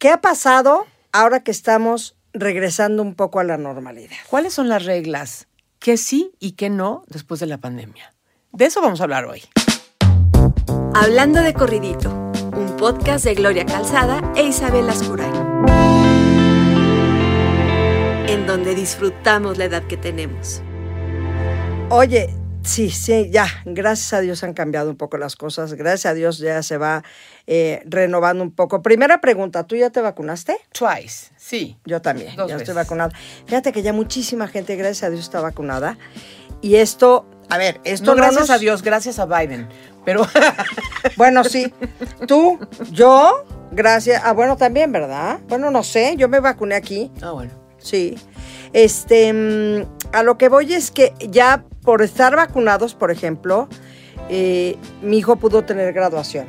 ¿Qué ha pasado ahora que estamos regresando un poco a la normalidad? ¿Cuáles son las reglas? ¿Qué sí y qué no después de la pandemia? De eso vamos a hablar hoy. Hablando de corridito, un podcast de Gloria Calzada e Isabel Ascuray. En donde disfrutamos la edad que tenemos. Oye, sí, sí, ya, gracias a Dios han cambiado un poco las cosas, gracias a Dios ya se va eh, renovando un poco. Primera pregunta, ¿tú ya te vacunaste? Twice, sí. Yo también, Dos ya estoy vacunada. Fíjate que ya muchísima gente, gracias a Dios, está vacunada. Y esto, a ver, esto No, gracias nos- a Dios, gracias a Biden. Pero Bueno, sí. Tú, yo, gracias. Ah, bueno, también, ¿verdad? Bueno, no sé, yo me vacuné aquí. Ah, bueno. Sí. Este, mm, a lo que voy es que ya por estar vacunados, por ejemplo, eh, mi hijo pudo tener graduación.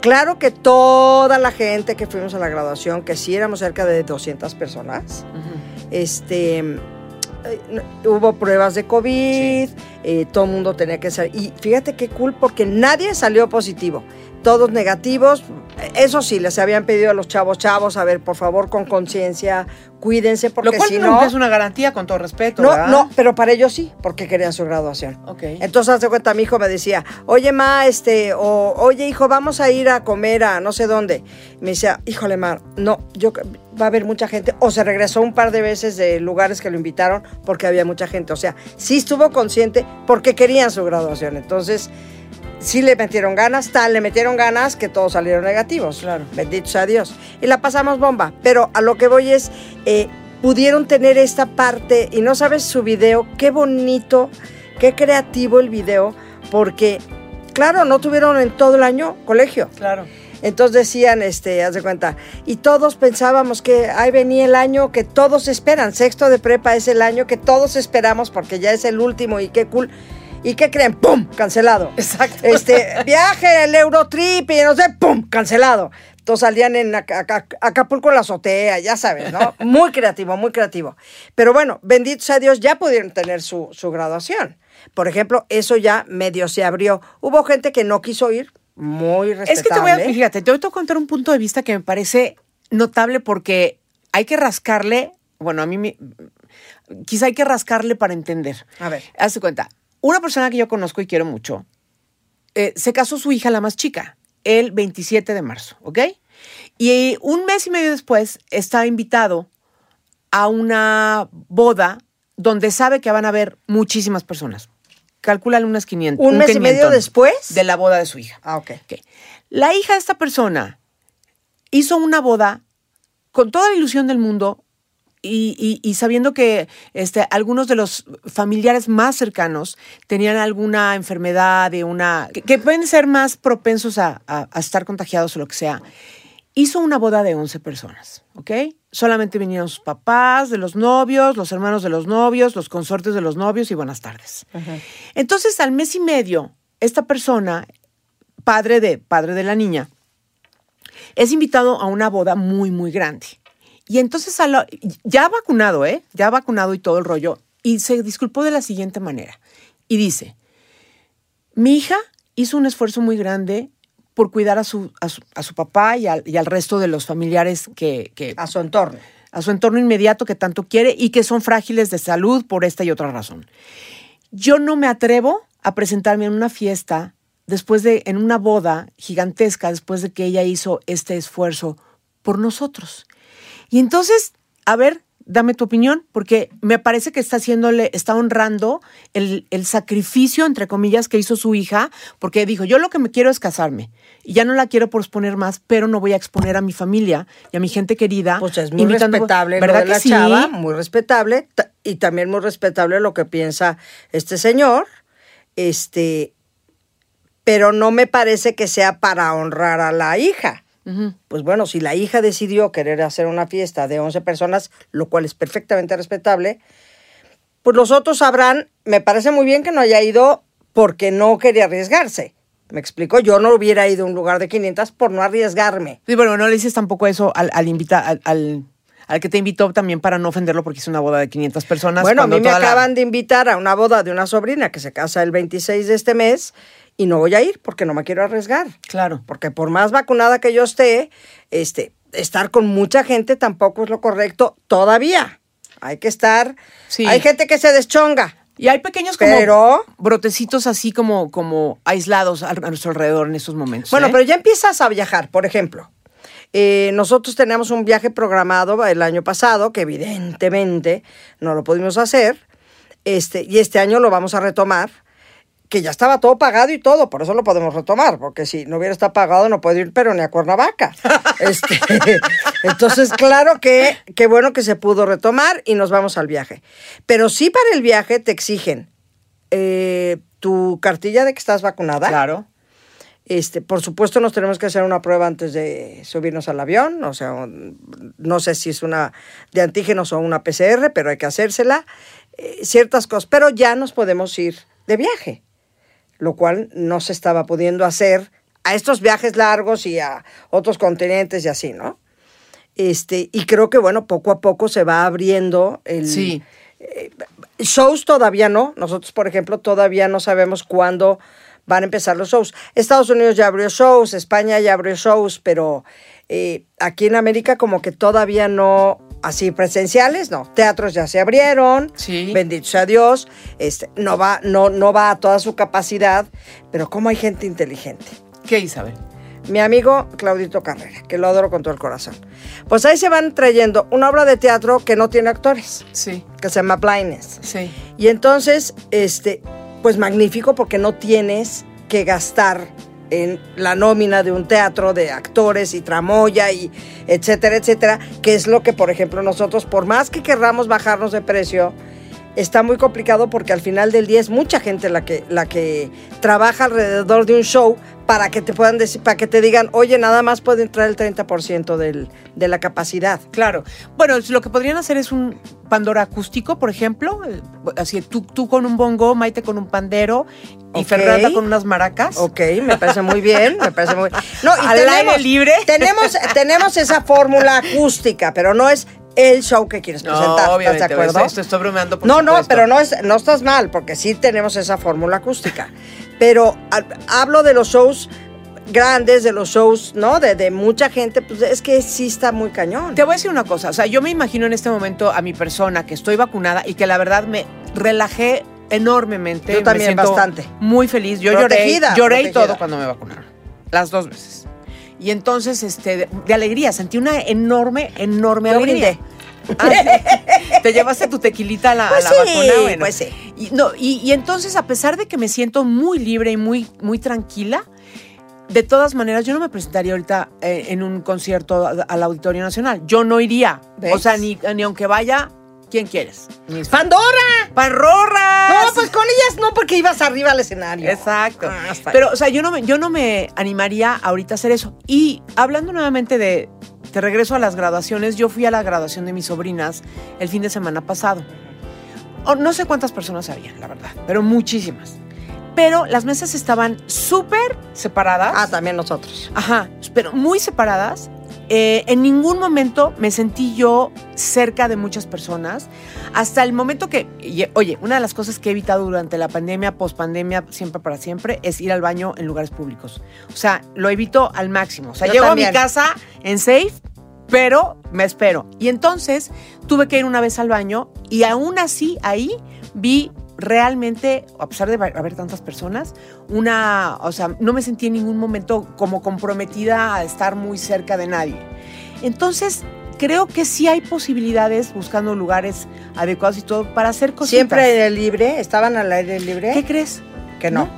Claro que toda la gente que fuimos a la graduación, que sí éramos cerca de 200 personas, este, eh, hubo pruebas de COVID, eh, todo el mundo tenía que salir. Y fíjate qué cool, porque nadie salió positivo. Todos negativos. Eso sí, les habían pedido a los chavos, chavos, a ver, por favor, con conciencia, cuídense, porque Lo cual si no... es una garantía, con todo respeto. No, ¿verdad? no, pero para ellos sí, porque querían su graduación. Ok. Entonces, hace cuenta, mi hijo me decía, oye, ma, este, o oye, hijo, vamos a ir a comer a no sé dónde. Me decía, híjole, ma, no, yo va a haber mucha gente. O se regresó un par de veces de lugares que lo invitaron porque había mucha gente. O sea, sí estuvo consciente porque querían su graduación. Entonces, sí le metieron ganas, tal, le metieron ganas que todos salieron negativos. Claro. Bendito sea Dios. Y la pasamos bomba. Pero a lo que voy es, eh, pudieron tener esta parte, y no sabes su video, qué bonito, qué creativo el video, porque, claro, no tuvieron en todo el año colegio. Claro. Entonces decían, este, haz de cuenta, y todos pensábamos que ahí venía el año que todos esperan, sexto de prepa es el año que todos esperamos porque ya es el último y qué cool. ¿Y qué creen? ¡Pum! Cancelado. Exacto. Este, viaje, el Eurotrip y no sé, ¡pum! Cancelado. Entonces salían en Aca- Aca- Acapulco en la azotea, ya sabes, ¿no? Muy creativo, muy creativo. Pero bueno, bendito sea Dios, ya pudieron tener su, su graduación. Por ejemplo, eso ya medio se abrió. Hubo gente que no quiso ir, muy respetable. Es que te voy a, fíjate, te voy a contar un punto de vista que me parece notable porque hay que rascarle, bueno, a mí me, quizá hay que rascarle para entender. A ver. Hazte cuenta, una persona que yo conozco y quiero mucho, eh, se casó su hija, la más chica, el 27 de marzo, ¿ok? Y un mes y medio después está invitado a una boda donde sabe que van a haber muchísimas personas. Calculan unas 500. ¿Un mes y medio 500 después? De la boda de su hija. Ah. Ok. La hija de esta persona hizo una boda con toda la ilusión del mundo y, y- y sabiendo que este, algunos de los familiares más cercanos tenían alguna enfermedad, de una, que, que pueden ser más propensos a, a- a estar contagiados o lo que sea. Hizo una boda de 11 personas, ¿ok? Solamente vinieron sus papás, de los novios, los hermanos de los novios, los consortes de los novios y buenas tardes. Entonces, al mes y medio, esta persona, padre de, padre de la niña, es invitado a una boda muy, muy grande. Y entonces, a la- ya vacunado, ¿eh? Ya vacunado y todo el rollo. Y se disculpó de la siguiente manera. Y dice, mi hija hizo un esfuerzo muy grande por cuidar a su, a su, a su papá y al, y al resto de los familiares que, que, A su entorno. a su entorno inmediato que tanto quiere y que son frágiles de salud por esta y otra razón. Yo no me atrevo a presentarme en una fiesta después de, en una boda gigantesca, después de que ella hizo este esfuerzo por nosotros. Y entonces, a ver, dame tu opinión, porque me parece que está haciéndole, está honrando el, el sacrificio, entre comillas, que hizo su hija, porque dijo, yo lo que me quiero es casarme, y ya no la quiero posponer más, pero no voy a exponer a mi familia y a mi gente querida. Pues es muy respetable lo ¿verdad de la sí? chava, muy respetable, ta- y también muy respetable lo que piensa este señor, este, pero no me parece que sea para honrar a la hija. Pues bueno, si la hija decidió querer hacer una fiesta de 11 personas, lo cual es perfectamente respetable, pues los otros sabrán, me parece muy bien que no haya ido porque no quería arriesgarse. Me explico, yo no hubiera ido a un lugar de 500 por no arriesgarme. Sí, bueno, no le dices tampoco eso al, al invita, al, al, al que te invitó también para no ofenderlo porque es una boda de 500 personas. Bueno, a mí me toda la- acaban de invitar a una boda de una sobrina que se casa el 26 de este mes y no voy a ir porque no me quiero arriesgar. Claro. Porque por más vacunada que yo esté, este, estar con mucha gente tampoco es lo correcto todavía. Hay que estar. Sí. Hay gente que se deschonga. Y hay pequeños como Pero- brotecitos así como, como aislados a, nuestro alrededor en estos momentos. Bueno, ¿eh? pero ya empiezas a viajar, por ejemplo. eh, nosotros teníamos un viaje programado el año pasado, que evidentemente no lo pudimos hacer, este, y este año lo vamos a retomar, que ya estaba todo pagado y todo, por eso lo podemos retomar, porque si no hubiera estado pagado no puedo ir, pero ni a Cuernavaca. Este, entonces, claro que qué bueno que se pudo retomar y nos vamos al viaje. Pero sí para el viaje te exigen eh, tu cartilla de que estás vacunada. Claro. Este, por supuesto, nos tenemos que hacer una prueba antes de subirnos al avión. O sea, no sé si es una de antígenos o una PCR, pero hay que hacérsela. Eh, ciertas cosas. Pero ya nos podemos ir de viaje, lo cual no se estaba pudiendo hacer a estos viajes largos y a otros continentes y así, ¿no? Este, y creo que, bueno, poco a poco se va abriendo el, Sí. Shows todavía no. Nosotros, por ejemplo, todavía no sabemos cuándo van a empezar los shows. Estados Unidos ya abrió shows, España ya abrió shows, pero eh, aquí en América como que todavía no, así presenciales, no. Teatros ya se abrieron, Sí. bendito sea Dios. Este, no, va, no, no va a toda su capacidad, pero como hay gente inteligente. ¿Qué, Isabel? Mi amigo Claudito Carrera, que lo adoro con todo el corazón. Pues ahí se van trayendo una obra de teatro que no tiene actores, Sí, que se llama Blindness. sí. Y entonces, este, pues magnífico porque no tienes que gastar en la nómina de un teatro de actores y tramoya y etcétera, etcétera, que es lo que, por ejemplo, nosotros, por más que querramos bajarnos de precio, está muy complicado porque al final del día es mucha gente la que, la que trabaja alrededor de un show para que te puedan decir, para que te digan, oye, nada más puede entrar el 30% del, de la capacidad. Claro. Bueno, lo que podrían hacer es un Pandora acústico, por ejemplo. eh, Así, tú, tú con un bongo, Maite con un pandero y. Fernanda con unas maracas. Ok, me parece muy bien, me parece muy No, y Al aire libre. Tenemos, tenemos esa fórmula acústica, pero no es el show que quieres No, presentar. ¿Estás obviamente, de acuerdo? esto- esto estoy bromeando, por no, no, supuesto. pero no, es, no estás mal, porque sí tenemos esa fórmula acústica. Pero ha- hablo de los shows grandes, de los shows, ¿no? De, de mucha gente, pues es que sí está muy cañón. Te voy a decir una cosa, o sea, yo me imagino en este momento a mi persona que estoy vacunada y que la verdad me relajé enormemente. Yo me también, siento bastante. Muy feliz. Yo Protegida, lloré, lloré y todo cuando me vacunaron. Las dos veces. Y entonces, este, de, de alegría, sentí una enorme, enorme Yo alegría. Ah, sí. Te llevaste tu tequilita a la, a Pues la sí, vacuna, bueno. pues sí. Y, no, y, y entonces, a pesar de que me siento muy libre y muy, muy tranquila, de todas maneras, yo no me presentaría ahorita eh, en un concierto a- al Auditorio Nacional. Yo no iría. ¿Ves? O sea, ni, ni aunque vaya, ¿quién quieres? Mis ¡Pandora! ¡Panrorras! No, pues con ellas no, porque ibas arriba al escenario. Exacto. Ah, Pero, o sea, yo no, me, yo no me animaría ahorita a hacer eso. Y hablando nuevamente de, te regreso a las graduaciones, yo fui a la graduación de mis sobrinas el fin de semana pasado. No sé cuántas personas había, la verdad, pero muchísimas. Pero las mesas estaban súper separadas. Ah, también nosotros. Ajá, pero muy separadas. Eh, en ningún momento me sentí yo cerca de muchas personas. Hasta el momento que, oye, una de las cosas que he evitado durante la pandemia, pospandemia, siempre para siempre, es ir al baño en lugares públicos. O sea, lo evito al máximo. O sea, Yo llego también. a mi casa en safe, pero me espero. Y entonces tuve que ir una vez al baño y aún así ahí vi realmente, a pesar de haber tantas personas, una, o sea, no me sentí en ningún momento como comprometida a estar muy cerca de nadie. Entonces, creo que sí hay posibilidades buscando lugares adecuados y todo para hacer cositas. Siempre aire libre, estaban al aire libre. ¿Qué crees? Que no.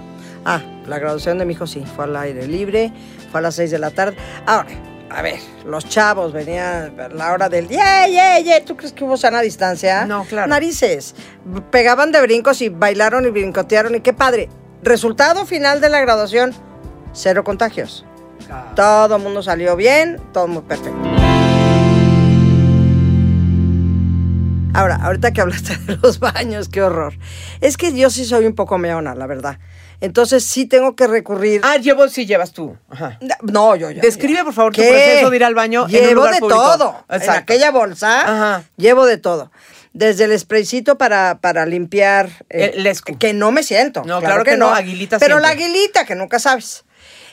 Ah, la graduación de mi hijo sí, fue al aire libre, fue a las 6 de la tarde. Ahora, a ver, los chavos venían a la hora del ¡Yeah, yeah, yeah! ¿Tú crees que hubo sana distancia? No, claro. Narices. Pegaban de brincos y bailaron y brincotearon y qué padre. Resultado final de la graduación, cero contagios. Todo el mundo salió bien, todo muy perfecto. Ahora, ahorita que hablaste de los baños, qué horror. Es que yo sí soy un poco meona, la verdad. Entonces sí tengo que recurrir. Ah, llevo, sí llevas tú. Ajá. No, yo ya. Describe, por favor, tu ¿Qué? proceso de ir al baño en un Llevo lugar de público. todo. En aquella bolsa, Ajá. llevo de todo. Desde el spraycito para, para limpiar. El escu. Que no me siento. No, claro que no, aguilita Pero siempre. la aguilita, que nunca sabes.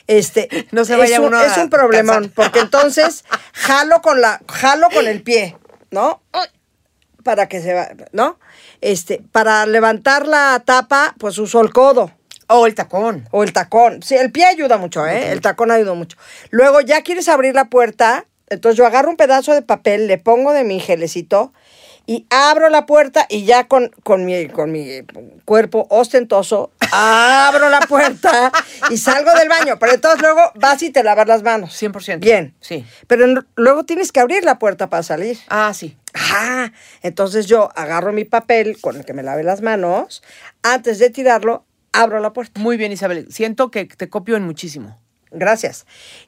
Este, No se vaya es un, uno a es un problemón, cansar. porque entonces jalo con la, jalo con el pie, ¿no? Para que se va, ¿no? Este, para levantar la tapa, pues uso el codo. O el tacón. O el tacón. Sí, el pie ayuda mucho, ¿eh? El tacón ayuda mucho. Luego, ya quieres abrir la puerta, entonces yo agarro un pedazo de papel, le pongo de mi gelecito y abro la puerta y ya con, con, mi, con mi cuerpo ostentoso, abro la puerta y salgo del baño. Pero entonces luego vas y te lavas las manos. 100%. Bien. Sí. Pero luego tienes que abrir la puerta para salir. Ah, sí. Ajá. Entonces yo agarro mi papel con el que me lave las manos. Antes de tirarlo, abro la puerta. Muy bien, Isabel. Siento que te copio en muchísimo. Gracias.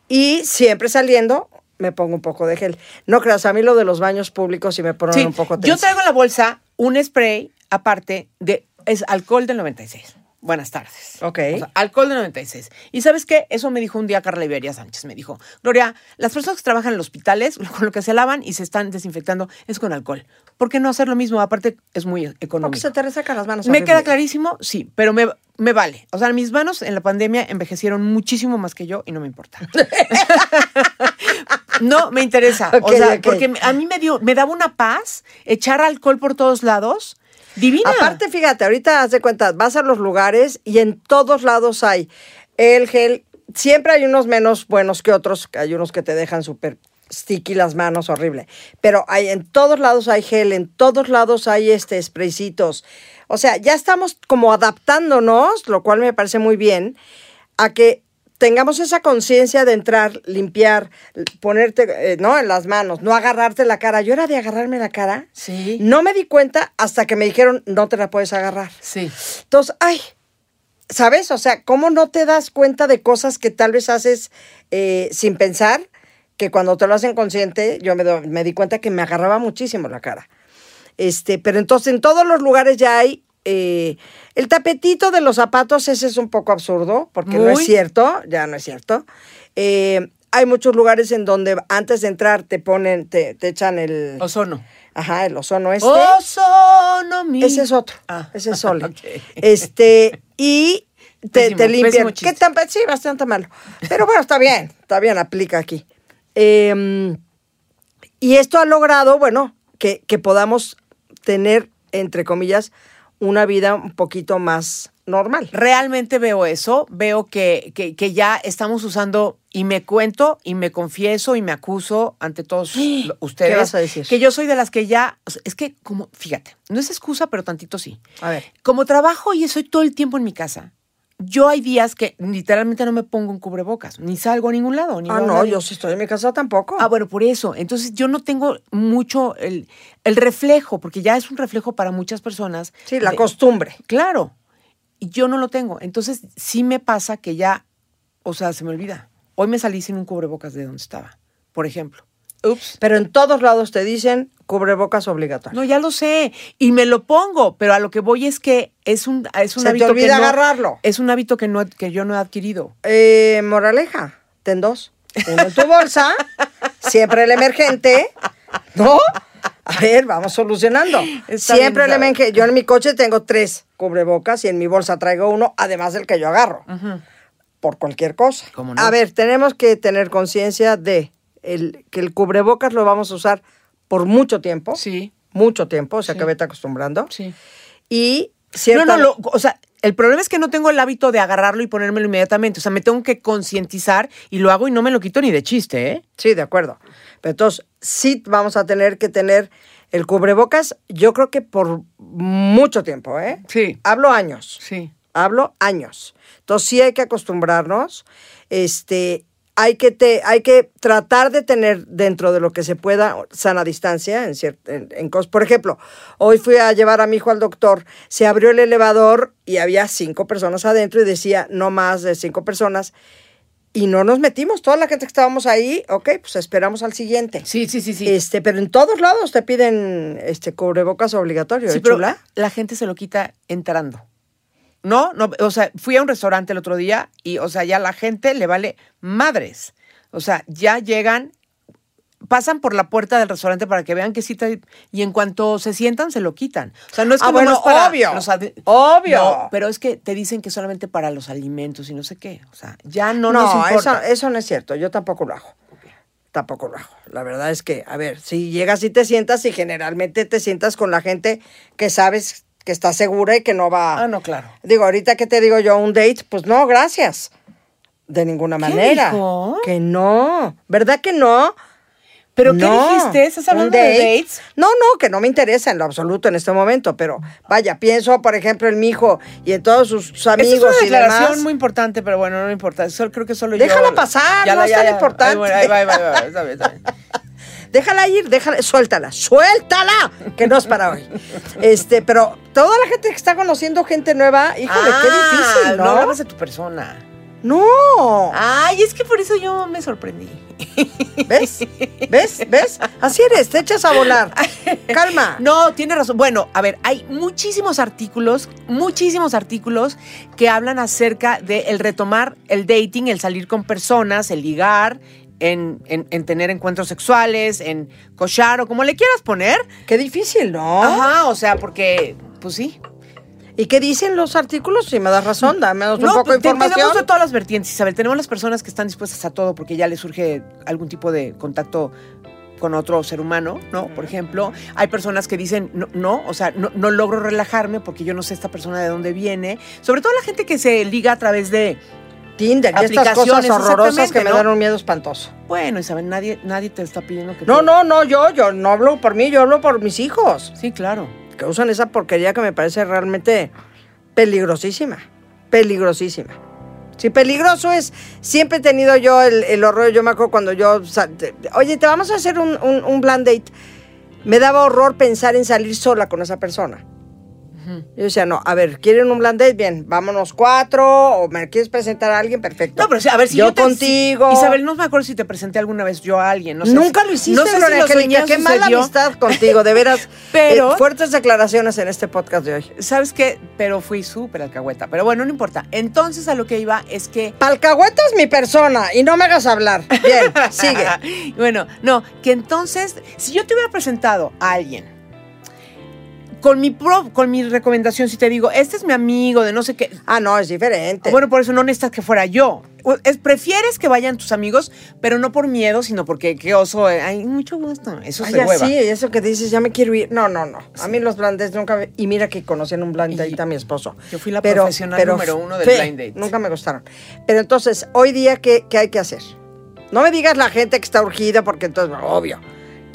Y siempre saliendo, me pongo un poco de gel. No creas, a mí lo de los baños públicos sí me ponen Sí, un poco yo tensa. traigo en la bolsa un spray aparte de es alcohol del 96. Buenas tardes. Ok. O sea, alcohol del 96. Y ¿sabes qué? Eso me dijo un día Carla Iberia Sánchez. Me dijo, Gloria, las personas que trabajan en los hospitales, con lo que se lavan y se están desinfectando es con alcohol. ¿Por qué no hacer lo mismo? Aparte, es muy Porque económico. se te resecan las manos. Me queda clarísimo, sí, pero me, me vale. O sea, mis manos en la pandemia envejecieron muchísimo más que yo y no me importa. no me interesa. o sea, porque a mí me dio, me daba una paz echar alcohol por todos lados. Divina. Aparte, fíjate, ahorita haz de cuenta, vas a los lugares y en todos lados hay el gel. Siempre hay unos menos buenos que otros, hay unos que te dejan súper sticky las manos, horrible. Pero hay, en todos lados hay gel, en todos lados hay este spraycitos. O sea, ya estamos como adaptándonos, lo cual me parece muy bien, a que tengamos esa conciencia de entrar, limpiar, ponerte, eh, ¿no? En las manos, no agarrarte la cara. Yo era de agarrarme la cara. Sí. No me di cuenta hasta que me dijeron, no te la puedes agarrar. Sí. Entonces, ay, ¿sabes? O sea, ¿cómo no te das cuenta de cosas que tal vez haces eh, sin pensar? Que cuando te lo hacen consciente, yo me, di cuenta que me agarraba muchísimo la cara. Este, pero entonces en todos los lugares ya hay eh, el tapetito de los zapatos, ese es un poco absurdo, porque no es cierto, ya no es cierto. Eh, hay muchos lugares en donde antes de entrar te ponen, te, te echan el, Ozono. ajá, el ozono este. Ozono mi. Ese es otro. Ah. Ese es Sole. Ok. Este, y te, Pésimo, te limpian. ¿Qué tan sí, bastante malo. Pero bueno, está bien, está bien, aplica aquí. Eh, y esto ha logrado, bueno, que, que podamos tener, entre comillas, una vida un poquito más normal. Realmente veo eso, veo que, que, que ya estamos usando y me cuento y me confieso y me acuso ante todos ustedes. ¿Qué vas a decir? Que yo soy de las que ya, o sea, es que como, fíjate, no es excusa, pero tantito sí. A ver. Como trabajo y estoy todo el tiempo en mi casa, yo hay días que literalmente no me pongo un cubrebocas, ni salgo a ningún lado. Ni Ah, no, yo si estoy en mi casa tampoco. Ah, bueno, por eso. Entonces yo no tengo mucho el, el reflejo, porque ya es un reflejo para muchas personas. sí, la de- costumbre. Claro. Y yo no lo tengo. Entonces sí me pasa que ya, o sea, se me olvida. Hoy me salí sin un cubrebocas de donde estaba, por ejemplo. Ups. Pero en todos lados te dicen cubrebocas obligatorio. No, ya lo sé. Y me lo pongo, pero a lo que voy es que es un, es un Se te hábito que olvida no- agarrarlo. Es un hábito que, no, que yo no he adquirido. Eh, moraleja, ten dos. Uno en tu bolsa, siempre el emergente, ¿no? A ver, vamos solucionando. Está siempre bien, el emergente. Yo en mi coche tengo tres cubrebocas y en mi bolsa traigo uno, además del que yo agarro. Por cualquier cosa. A ver, tenemos que tener conciencia de el, que el cubrebocas lo vamos a usar por mucho tiempo. Sí. Mucho tiempo, o sea Sí. que vete acostumbrando. Sí. Y No, cierta- no, lo- o sea, el problema es que no tengo el hábito de agarrarlo y ponérmelo inmediatamente. O sea, me tengo que concientizar y lo hago y no me lo quito ni de chiste, ¿eh? Sí, de acuerdo. Pero entonces, sí vamos a tener que tener el cubrebocas, yo creo que por mucho tiempo, ¿eh? Sí. Hablo años. Sí. Hablo años. Entonces, sí hay que acostumbrarnos. Este, hay que, te, hay que tratar de tener dentro de lo que se pueda sana distancia en, cier- en, en cos- Por ejemplo, hoy fui a llevar a mi hijo al doctor, se abrió el elevador y había cinco personas adentro y decía no más de cinco personas. Y no nos metimos, toda la gente que estábamos ahí, ok, pues esperamos al siguiente. Sí, sí, sí, sí. Este, pero en todos lados te piden este cubrebocas obligatorio, Sí, ¿eh, pero chula? la gente se lo quita entrando. No, no, o sea, fui a un restaurante el otro día y, o sea, ya la gente le vale madres. O sea, ya llegan pasan por la puerta del restaurante para que vean que sí te- y en cuanto se sientan se lo quitan. O sea, no es Ah, como bueno, para obvio, los obvio. No, pero es que te dicen que solamente para los alimentos y no sé qué. O sea, ya no, No, nos eso, importa. eso no es cierto. Yo tampoco lo hago. Tampoco lo hago. La verdad es que, a ver, si llegas y te sientas y generalmente te sientas con la gente que sabes que está segura y que no va. Ah, no, claro. Digo, ahorita que te digo yo un date, pues no, gracias. De ninguna manera. dijo? Que no. ¿Verdad que no? ¿Pero qué dijiste? ¿Estás hablando de date. dates? No, no, que no me interesa en lo absoluto en este momento, pero vaya, pienso, por ejemplo, en mi hijo y en todos sus amigos es una y declaración demás. muy importante, pero bueno, no me importa. Solo, creo que solo Déjala yo... pasar, no es tan importante. Ay, bueno, ahí va, ahí va, ahí va, está bien, está bien. Déjala ir, déjala, suéltala, suéltala, que no es para hoy. Este, pero toda la gente que está conociendo gente nueva, híjole, qué Ah, difícil, No ¿no? hablabas de tu persona. No. Ay, es que por eso yo me sorprendí. ¿Ves? ¿Ves? ¿Ves? Así eres, te echas a volar. Calma. No, tiene razón. Bueno, a ver, hay muchísimos artículos, muchísimos artículos que hablan acerca de el retomar el dating, el salir con personas, el ligar, en, en- en tener encuentros sexuales, en cochar o como le quieras poner. Qué difícil, ¿no? Ajá, o sea, porque, pues sí. ¿Y qué dicen los artículos? Si me das razón, dame un poco de te- tenemos de información. todas las vertientes, Isabel. Tenemos las personas que están dispuestas a todo porque ya les surge algún tipo de contacto con otro ser humano, ¿no? Por ejemplo, hay personas que dicen, no, no o sea, no, no logro relajarme porque yo no sé esta persona de dónde viene. Sobre todo la gente que se liga a través de, Tinder y estas cosas horrorosas que me ¿no? dan un miedo espantoso. bueno, Isabel, nadie, nadie te está pidiendo que No, te- no, no, yo, yo no hablo por mí, yo hablo por mis hijos, Sí, claro. que usan esa porquería que me parece realmente peligrosísima, peligrosísima. Si peligroso es, siempre he tenido yo el, el horror, yo me acuerdo cuando yo, oye, te vamos a hacer un, un, un blind date. Me daba horror pensar en salir sola con esa persona. Yo decía, no, a ver, ¿quieren un date? Bien, vámonos cuatro, o me quieres presentar a alguien, perfecto. No, pero a ver, si yo, yo, te- contigo. si- Isabel, no me acuerdo si te presenté alguna vez yo a alguien. No sé Nunca si- lo hiciste, No sé si Gloria soñé, qué mala amistad contigo, de veras. Pero- Eh, fuertes declaraciones en este podcast de hoy. ¿Sabes qué? Pero fui súper alcahueta. Pero bueno, no importa. Entonces a lo que iba es que... Palcahueta es mi persona y no me hagas hablar. Bien, sigue. bueno, no, que entonces, si yo te hubiera presentado a alguien con mi, pro- con mi recomendación, si te digo, este es mi amigo de no sé qué... Ah, no, es diferente. Bueno, por eso no necesitas que fuera yo. Es, prefieres que vayan tus amigos, pero no por miedo, sino porque qué oso. eh, Ay, mucho gusto. Eso Ay, se hueva. así, eso que dices, ya me quiero ir. No, no, no. A mí los blind dates nunca me- Y mira que conocí en un blind date a mi esposo. Yo fui la profesional número uno del blind date. Nunca me gustaron. Pero entonces, hoy día, ¿qué, qué hay que hacer? No me digas la gente que está urgida, porque entonces, obvio.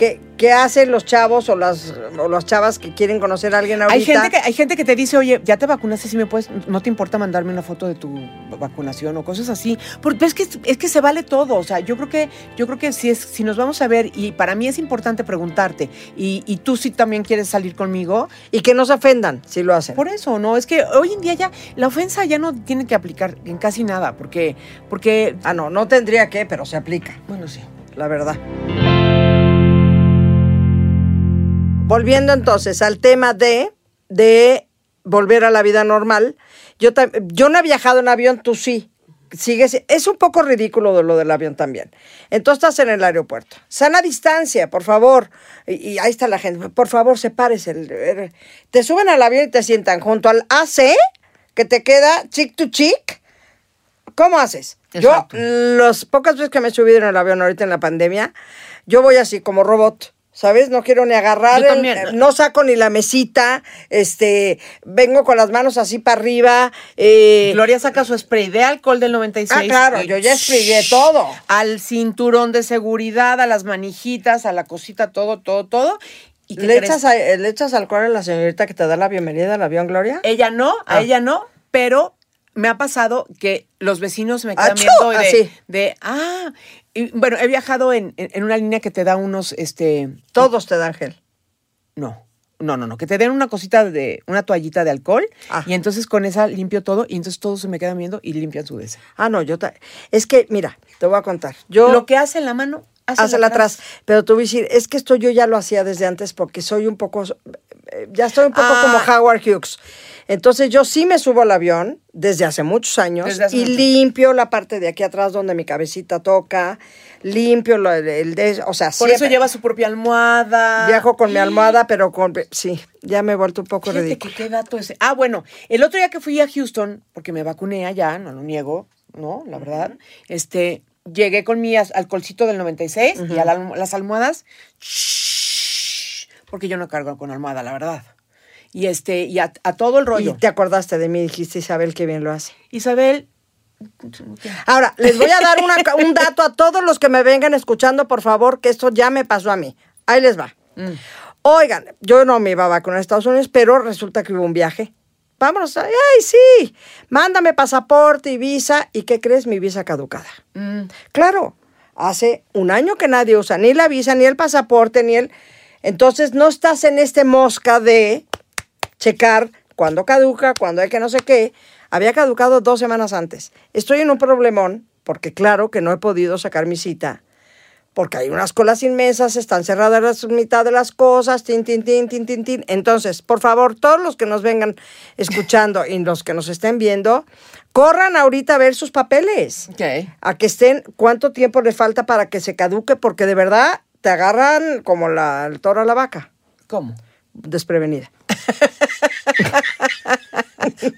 ¿Qué, qué hacen los chavos o las, o las chavas que quieren conocer a alguien ahorita? Hay gente, que, hay gente que te dice, oye, ya te vacunaste, si me puedes, no te importa mandarme una foto de tu vacunación o cosas así. Porque es que, es que se vale todo. O sea, yo creo que, yo creo que si, es, si nos vamos a ver, y para mí es importante preguntarte, y, y tú si también quieres salir conmigo, Y que no se ofendan si lo hacen. por eso, ¿no? Es que hoy en día ya la ofensa ya no tiene que aplicar en casi nada, porque, porque, Ah, no, no tendría que, pero se aplica. bueno, sí. la verdad. Volviendo entonces al tema de, de volver a la vida normal, yo, yo no he viajado en avión, tú sí. Sigues, es un poco ridículo de lo del avión también. Entonces estás en el aeropuerto. Sana distancia, por favor. Y, y ahí está la gente. Por favor, sepárese. el- Te suben al avión y te sientan junto al AC, que te queda chick to chick. ¿Cómo haces? Exacto. Yo, las pocas veces que me he subido en el avión ahorita en la pandemia, yo voy así como robot. ¿Sabes? No quiero ni agarrar, el- eh, no saco ni la mesita, este, vengo con las manos así para arriba. eh, Gloria saca su spray de alcohol del 96. ah, claro, yo ya expliqué todo. Al cinturón de seguridad, a las manijitas, a la cosita, todo, todo, todo. ¿Y ¿Le echas, a- ¿Le echas alcohol a la señorita que te da la bienvenida al avión, Gloria? Ella no, a Ah. ella no, pero me ha pasado que los vecinos me quedan ¡Achú! viendo de, ah, y, bueno, he viajado en, en- en una línea que te da unos, este, Todos te dan gel. no, no, no, no, que te den una cosita de, una toallita de alcohol Ah. y entonces con esa limpio todo y entonces todos se me quedan viendo y limpian su des. Ah, no, yo... ta- Es que, mira, te voy a contar. Yo... Lo que hace en la mano, hace Hazla atrás. Pero tú vas a decir, es que esto yo ya lo hacía desde antes porque soy un poco ya estoy un poco Ah. como Howard Hughes. Entonces yo sí me subo al avión desde hace muchos años hace y mucho. limpio la parte de aquí atrás donde mi cabecita toca, limpio lo- el, el de, o sea, Por eso lleva su propia almohada. viajo con mi almohada, pero con sí, ya me he vuelto un poco Fíjate ridículo. que qué dato ese. Ah, bueno, el otro día que fui a Houston, porque me vacuné allá, no lo niego, ¿no? La verdad. Este, llegué con mi alcoholcito del 96 y a la almo- las almohadas, shhh, porque yo no cargo con almohada, la verdad. Y este, y a, a todo el Y rollo. te acordaste de mí, dijiste Isabel, qué bien lo hace. Isabel, Ahora, les voy a dar una- un dato a todos los que me vengan escuchando, por favor, que esto ya me pasó a mí. Ahí les va. Mm. Oigan, yo no me iba a vacunar a Estados Unidos, pero resulta que hubo un viaje. Vámonos, ay, sí, mándame pasaporte y visa. ¿Y qué crees? Mi visa caducada. mm, Claro, hace un año que nadie usa ni la visa, ni el pasaporte, ni el... Entonces no estás en este mosca de checar cuándo caduca, cuándo hay que no sé qué. Había caducado dos semanas antes. Estoy en un problemón, porque claro que no he podido sacar mi cita, porque hay unas colas inmensas, están cerradas la mitad de las cosas, tin, tin, tin, tin, tin, tin. Entonces, por favor, todos los que nos vengan escuchando y los que nos estén viendo, corran ahorita a ver sus papeles ok. a que estén, cuánto tiempo le falta para que se caduque, porque de verdad te agarran como la, el toro a la vaca, ¿Cómo? desprevenida.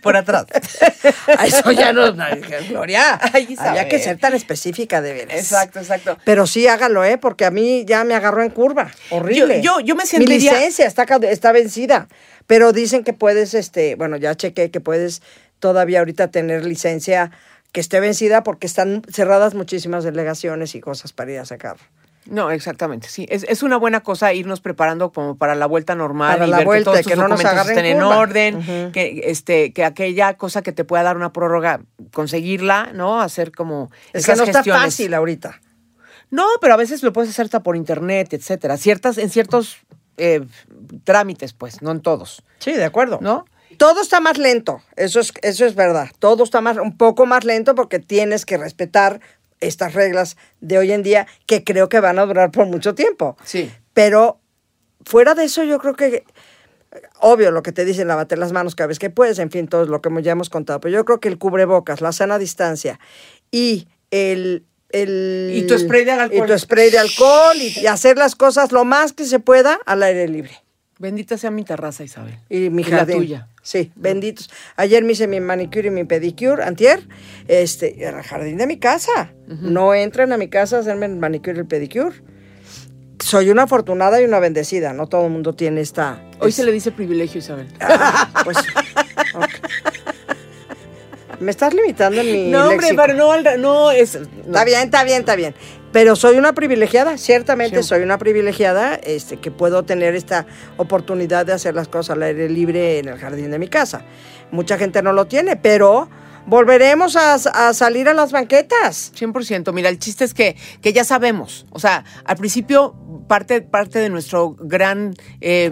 Por atrás. A Eso ya no, no, Gloria, Ay, había que ser tan específica de veras. exacto, exacto. Pero sí hágalo, ¿eh? Porque a mí ya me agarró en curva. Horrible. Yo- yo- yo me Mi sentiría- licencia está, está vencida. Pero dicen que puedes, este, bueno, ya chequé que puedes todavía ahorita tener licencia que esté vencida porque están cerradas muchísimas delegaciones y cosas para ir a sacar. No, exactamente, sí. Es, es una buena cosa irnos preparando como para la vuelta normal Para y la ver vuelta, que todos que tus no documentos estén en curva. orden, que este que aquella cosa que te pueda dar una prórroga, conseguirla, ¿no? Hacer como Es que esas no está fácil ahorita. No, pero a veces lo puedes hacer hasta por internet, etcétera. Ciertas, en ciertos eh, trámites, pues, no en todos, Sí, de acuerdo. ¿no? Todo está más lento, eso es, eso es verdad. Todo está más, un poco más lento porque tienes que respetar estas reglas de hoy en día que creo que van a durar por mucho tiempo. Sí. Pero fuera de eso, yo creo que, obvio, lo que te dicen, lávate las manos cada vez que puedes, en fin, todo lo que ya hemos contado. Pero yo creo que el cubrebocas, la sana distancia y el... el Y tu spray de alcohol. Y tu spray de alcohol y, y hacer las cosas lo más que se pueda al aire libre. Bendita sea mi terraza, Isabel. Y mi la jardín. tuya. Sí, benditos. Ayer me hice mi manicure y mi pedicure, antier, este, en el jardín de mi casa. No entren a mi casa a hacerme el manicure y el pedicure. Soy una afortunada y una bendecida, no todo el mundo tiene esta... Hoy es- se le dice privilegio, Isabel. Ah, pues. Me estás limitando en mi no, hombre, pero no, no es. no. Está bien, está bien, está bien. Pero soy una privilegiada, ciertamente Siempre. soy una privilegiada, este, que puedo tener esta oportunidad de hacer las cosas al aire libre en el jardín de mi casa. Mucha gente no lo tiene, pero volveremos a, a salir a las banquetas. 100%. Mira, el chiste es que, que ya sabemos. O sea, al principio, parte, parte de nuestro gran eh,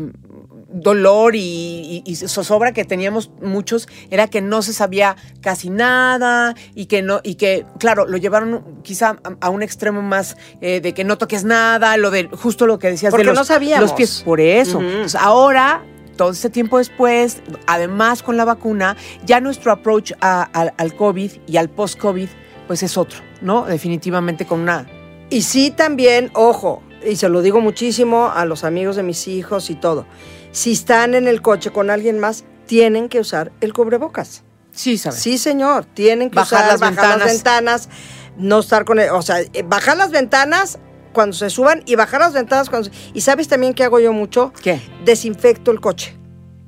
dolor y, y- y zozobra que teníamos muchos era que no se sabía casi nada y que no, y que, claro, lo llevaron quizá a, a un extremo más eh, de que no toques nada, lo de justo lo que decías Porque de los, no sabíamos. los pies. Por eso. Entonces, ahora todo este tiempo después, además con la vacuna, ya nuestro approach a- al- al COVID y al post-COVID, pues es otro, ¿no? Definitivamente con una... Y sí también, ojo, y se lo digo muchísimo a los amigos de mis hijos y todo, si están en el coche con alguien más, tienen que usar el cubrebocas. Sí, ¿sabes? Sí, señor, tienen que Bajar usar, las bajar las ventanas. ventanas, no estar con, el- o sea, eh, bajar las ventanas cuando se suban y bajar las ventanas cuando se- y sabes también qué hago yo mucho, ¿Qué? desinfecto el coche.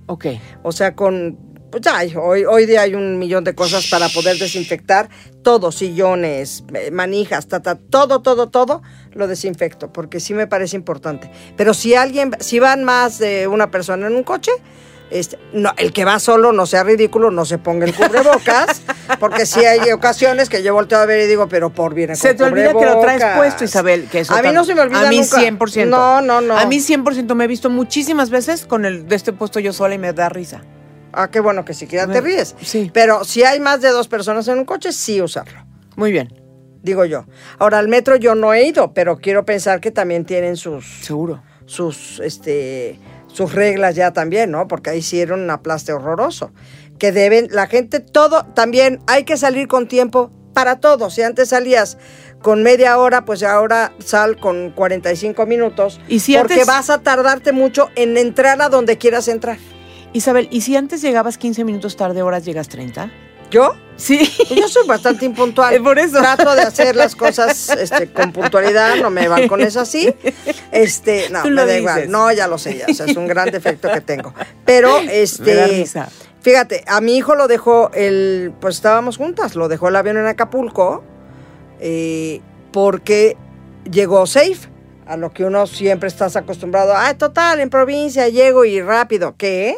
Ok. O sea, con pues ay, hoy hoy día hay un millón de cosas para poder desinfectar todo, sillones, eh, manijas, ta, ta, todo, todo, todo lo desinfecto porque sí me parece importante. Pero si alguien, si van más de una persona en un coche, este, no, el que va solo no sea ridículo, no se ponga el cubrebocas, porque sí hay ocasiones que yo volteo a ver y digo, pero por bien Se te olvida que lo traes puesto, Isabel. Que eso a mí no se me olvida A mí nunca. 100%. No, no, no. A mí 100% me he visto muchísimas veces con el de este puesto yo sola y me da risa. Ah, qué bueno que siquiera te ríes. sí. Pero si hay más de dos personas en un coche, sí usarlo. Muy bien, digo yo. Ahora, al metro yo no he ido, pero quiero pensar que también tienen sus, seguro. sus, este, sus reglas ya también, ¿no? Porque ahí hicieron un aplaste horroroso. Que deben, la gente, todo, también hay que salir con tiempo para todo. Si antes salías con media hora, pues ahora sal con 45 minutos. ¿Y si porque antes- vas a tardarte mucho en entrar a donde quieras entrar. Isabel, ¿y si antes llegabas 15 minutos tarde, ahora llegas 30? ¿Yo? Sí. Pues yo soy bastante impuntual. Por eso. Trato de hacer las cosas este, con puntualidad, no me van con eso así. Este, no, me da igual. No, ya lo sé, ya, o sea, es un gran defecto que tengo. Pero, este, fíjate, a mi hijo lo dejó el, pues estábamos juntas, lo dejó el avión en Acapulco, eh, porque llegó safe, a lo que uno siempre estás acostumbrado. Ah, total, en provincia llego y rápido. ¿Qué?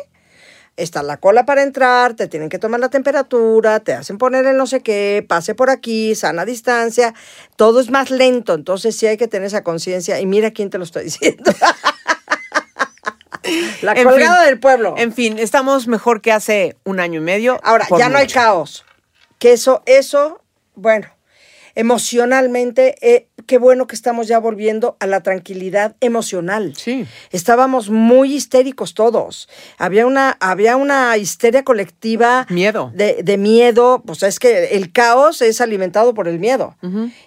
Está la cola para entrar, te tienen que tomar la temperatura, te hacen poner el no sé qué, pase por aquí, sana distancia, todo es más lento, entonces sí hay que tener esa conciencia y mira quién te lo está diciendo. la En colgada fin, del pueblo. En fin, estamos mejor que hace un año y medio. Ahora, ya no hay caos. Que eso, eso, bueno, emocionalmente, eh, qué bueno que estamos ya volviendo a la tranquilidad emocional. Sí. Estábamos muy histéricos todos. Había una, había una histeria colectiva. Miedo. De, de miedo. Pues es que el caos es alimentado por el miedo.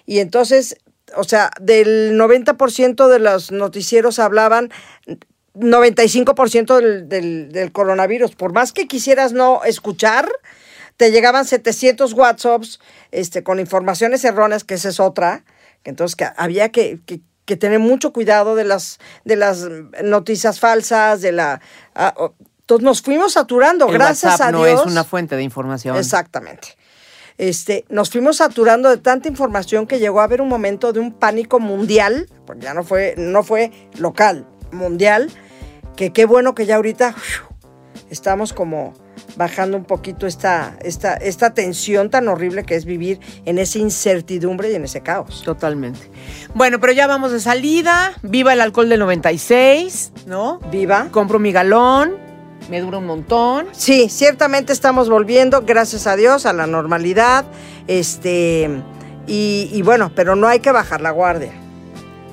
Y entonces, o sea, del 90% de los noticieros hablaban 95% del, del, del coronavirus. Por más que quisieras no escuchar, te llegaban 700 WhatsApps este, con informaciones erróneas, que esa es otra. que Entonces, que había que, que- que tener mucho cuidado de las, de las noticias falsas, de la... ah, entonces nos fuimos saturando, El gracias WhatsApp a no Dios. es una fuente de información. Exactamente. Este, nos fuimos saturando de tanta información que llegó a haber un momento de un pánico mundial, porque ya no fue, no fue local, mundial, que qué bueno que ya ahorita estamos como bajando un poquito esta, esta, esta tensión tan horrible que es vivir en esa incertidumbre y en ese caos. Totalmente. Bueno, pero ya vamos de salida. Viva el alcohol del 96, ¿no? Viva. Compro mi galón, me dura un montón. Sí, ciertamente estamos volviendo, gracias a Dios, a la normalidad. Este, y, y bueno, pero no hay que bajar la guardia.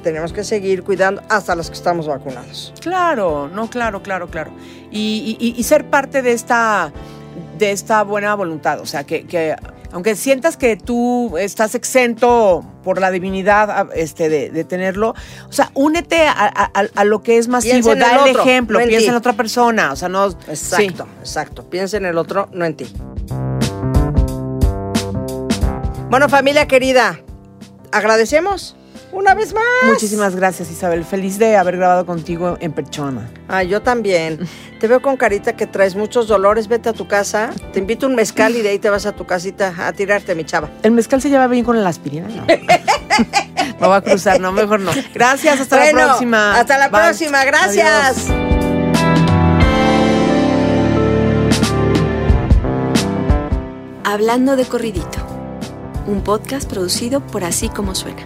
Tenemos que seguir cuidando hasta los que estamos vacunados. Claro, no, claro, claro, claro. Y, y- y ser parte de esta, de esta buena voluntad. O sea, que, que aunque sientas que tú estás exento por la divinidad a- este, de, de tenerlo, o sea, únete a, a- lo que es masivo, da el otro, ejemplo, no en piensa en otra persona. O sea, no. Exacto, exacto. Piensa en el otro, no en ti. Bueno, familia querida, agradecemos una vez más. Muchísimas gracias, Isabel. Feliz de haber grabado contigo en persona. Ah, yo también. Te veo con carita que traes muchos dolores. Vete a tu casa. Te invito a un mezcal y de ahí te vas a tu casita a tirarte, mi chava. ¿El mezcal se lleva bien con la aspirina? No. Me voy a cruzar, no, mejor no. Gracias, hasta Bueno, la próxima. Hasta la Bye. próxima. Gracias. Adiós. Hablando de corridito, un podcast producido por Así Como Suena.